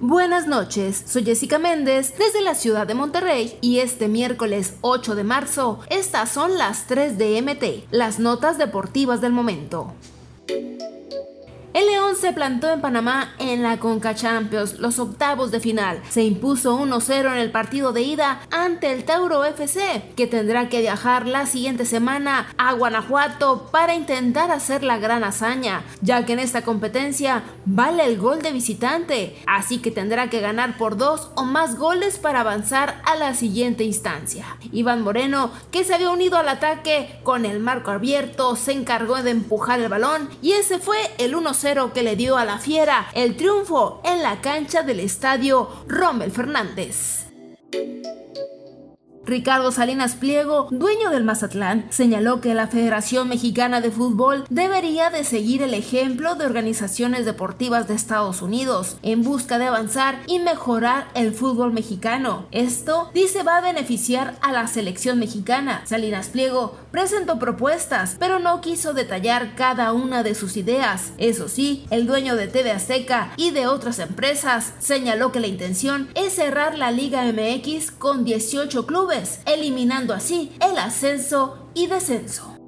Buenas noches, soy Jessica Méndez desde la ciudad de Monterrey y este miércoles 8 de marzo estas son las 3 de MT, las notas deportivas del momento. El León se plantó en Panamá en la Conca Champions, los octavos de final. Se impuso 1-0 en el partido de ida ante el Tauro FC, que tendrá que viajar la siguiente semana a Guanajuato para intentar hacer la gran hazaña, ya que en esta competencia vale el gol de visitante, así que tendrá que ganar por dos o más goles para avanzar a la siguiente instancia. Iván Moreno, que se había unido al ataque con el marco abierto, se encargó de empujar el balón y ese fue el 1-0 que le dio a la Fiera el triunfo en la cancha del estadio Rommel Fernández. Ricardo Salinas Pliego, dueño del Mazatlán, señaló que la Federación Mexicana de Fútbol debería de seguir el ejemplo de organizaciones deportivas de Estados Unidos en busca de avanzar y mejorar el fútbol mexicano. Esto dice va a beneficiar a la selección mexicana. Salinas Pliego presentó propuestas, pero no quiso detallar cada una de sus ideas. Eso sí, el dueño de TV Azteca y de otras empresas señaló que la intención es cerrar la Liga MX con 18 eliminando así el ascenso y descenso.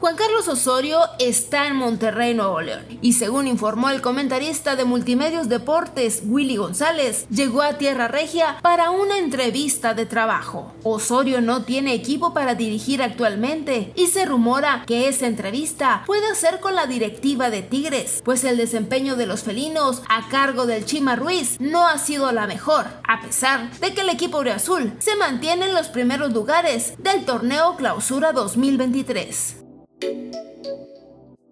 Juan Carlos Osorio está en Monterrey, Nuevo León, y según informó el comentarista de Multimedios Deportes, Willy González, llegó a Tierra Regia para una entrevista de trabajo. Osorio no tiene equipo para dirigir actualmente y se rumora que esa entrevista puede ser con la directiva de Tigres, pues el desempeño de los felinos a cargo del Chima Ruiz no ha sido la mejor, a pesar de que el equipo azul se mantiene en los primeros lugares del torneo Clausura 2023.